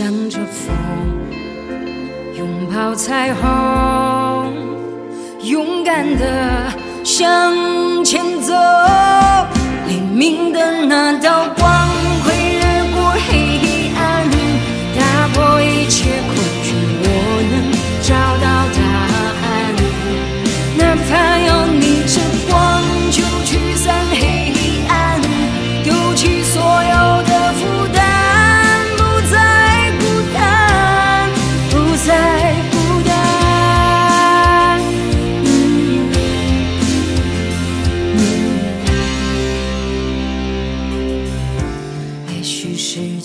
向着风，拥抱彩虹，勇敢的向前走。黎明的那道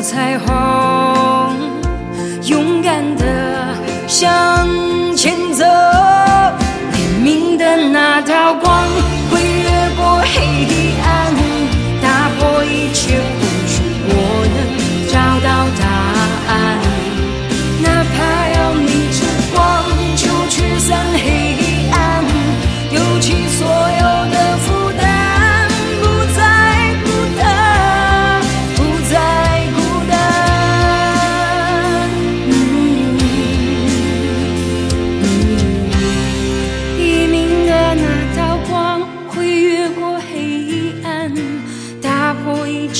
彩虹，勇敢的向前走。黎明的那道光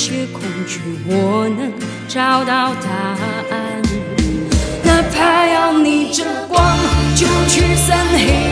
些恐惧，我能找到答案。哪怕要逆着光，就驱散黑暗